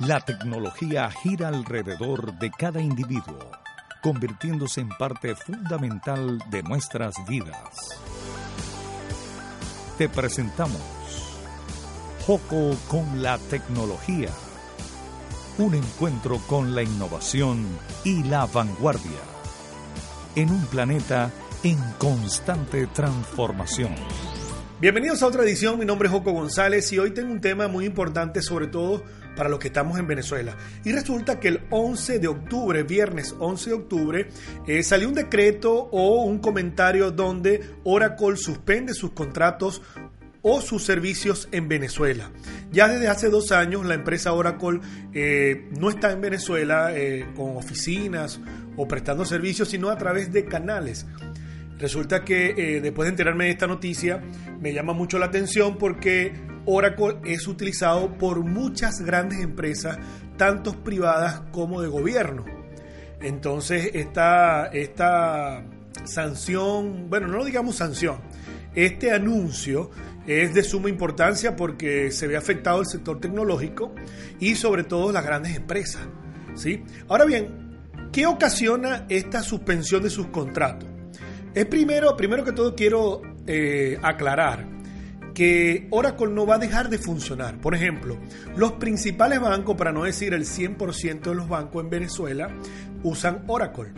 La tecnología gira alrededor de cada individuo, convirtiéndose en parte fundamental de nuestras vidas. Te presentamos Joco con la tecnología. Un encuentro con la innovación y la vanguardia. En un planeta en constante transformación. Bienvenidos a otra edición, mi nombre es Joco González y hoy tengo un tema muy importante sobre todo para los que estamos en Venezuela. Y resulta que el 11 de octubre, viernes 11 de octubre, eh, salió un decreto o un comentario donde Oracle suspende sus contratos o sus servicios en Venezuela. Ya desde hace dos años la empresa Oracle eh, no está en Venezuela eh, con oficinas o prestando servicios, sino a través de canales. Resulta que eh, después de enterarme de esta noticia me llama mucho la atención porque Oracle es utilizado por muchas grandes empresas, tanto privadas como de gobierno. Entonces esta, esta sanción, bueno, no digamos sanción, este anuncio es de suma importancia porque se ve afectado el sector tecnológico y sobre todo las grandes empresas. ¿sí? Ahora bien, ¿qué ocasiona esta suspensión de sus contratos? Es primero, primero que todo quiero eh, aclarar que Oracle no va a dejar de funcionar. Por ejemplo, los principales bancos, para no decir el 100% de los bancos en Venezuela, usan Oracle.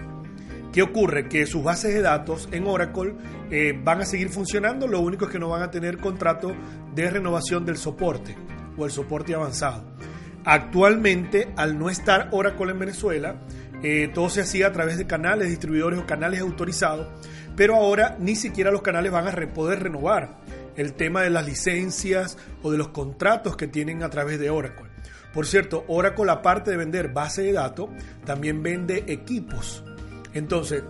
¿Qué ocurre? Que sus bases de datos en Oracle eh, van a seguir funcionando, lo único es que no van a tener contrato de renovación del soporte o el soporte avanzado. Actualmente, al no estar Oracle en Venezuela, eh, todo se hacía a través de canales, distribuidores o canales autorizados pero ahora ni siquiera los canales van a poder renovar el tema de las licencias o de los contratos que tienen a través de Oracle. Por cierto, Oracle aparte de vender base de datos, también vende equipos. Entonces,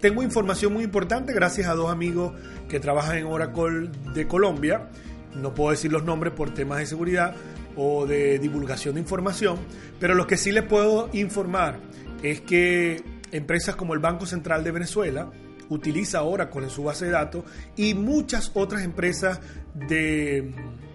tengo información muy importante gracias a dos amigos que trabajan en Oracle de Colombia. No puedo decir los nombres por temas de seguridad o de divulgación de información, pero lo que sí les puedo informar es que empresas como el Banco Central de Venezuela, utiliza Oracle en su base de datos y muchas otras empresas de,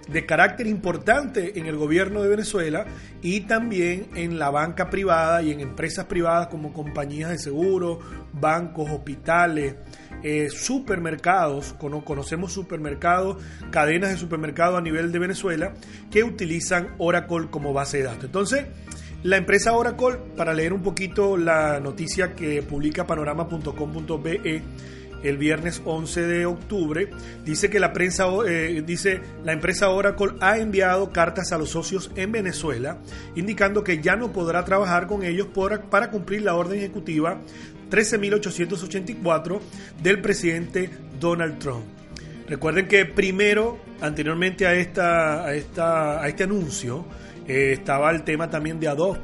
de carácter importante en el gobierno de Venezuela y también en la banca privada y en empresas privadas como compañías de seguro, bancos, hospitales, eh, supermercados, conocemos supermercados, cadenas de supermercados a nivel de Venezuela que utilizan Oracle como base de datos. Entonces, la empresa Oracle, para leer un poquito la noticia que publica panorama.com.be el viernes 11 de octubre, dice que la prensa eh, dice la empresa Oracle ha enviado cartas a los socios en Venezuela indicando que ya no podrá trabajar con ellos para cumplir la orden ejecutiva 13.884 del presidente Donald Trump. Recuerden que primero, anteriormente a, esta, a, esta, a este anuncio, eh, estaba el tema también de Adobe,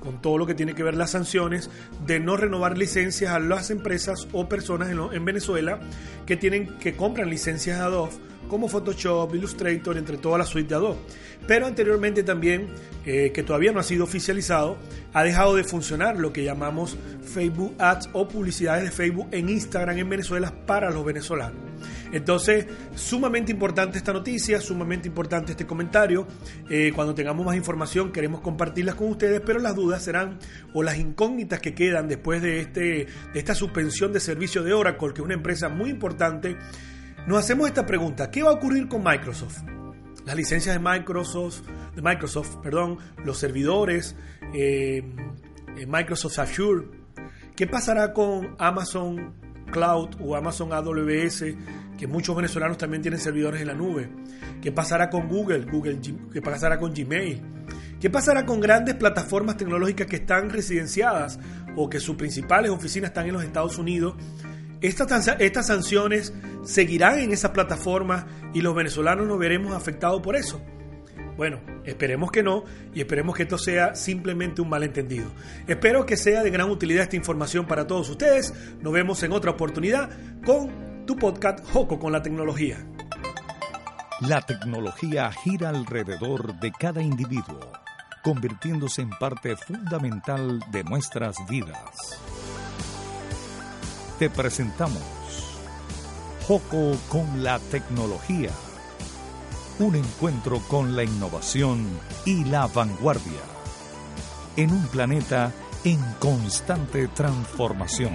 con todo lo que tiene que ver las sanciones de no renovar licencias a las empresas o personas en, Venezuela que tienen que compran licencias de Adobe como Photoshop, Illustrator, entre toda la suite de Adobe. Pero anteriormente también, eh, que todavía no ha sido oficializado, ha dejado de funcionar lo que llamamos Facebook Ads o publicidades de Facebook en Instagram en Venezuela para los venezolanos. Entonces, sumamente importante esta noticia, sumamente importante este comentario. Eh, cuando tengamos más información queremos compartirlas con ustedes, pero las dudas serán o las incógnitas que quedan después de, este, de esta suspensión de servicio de Oracle, que es una empresa muy importante. Nos hacemos esta pregunta, ¿qué va a ocurrir con Microsoft? Las licencias de Microsoft, de Microsoft, perdón, los servidores, eh, eh, Microsoft Azure. ¿Qué pasará con Amazon Cloud o Amazon AWS que muchos venezolanos también tienen servidores en la nube. ¿Qué pasará con Google? Google ¿Qué pasará con Gmail? ¿Qué pasará con grandes plataformas tecnológicas que están residenciadas o que sus principales oficinas están en los Estados Unidos? Estas, estas sanciones seguirán en esas plataformas y los venezolanos nos veremos afectados por eso. Bueno, esperemos que no y esperemos que esto sea simplemente un malentendido. Espero que sea de gran utilidad esta información para todos ustedes. Nos vemos en otra oportunidad con tu podcast Joco con la tecnología. La tecnología gira alrededor de cada individuo, convirtiéndose en parte fundamental de nuestras vidas. Te presentamos Joco con la tecnología un encuentro con la innovación y la vanguardia. En un planeta en constante transformación.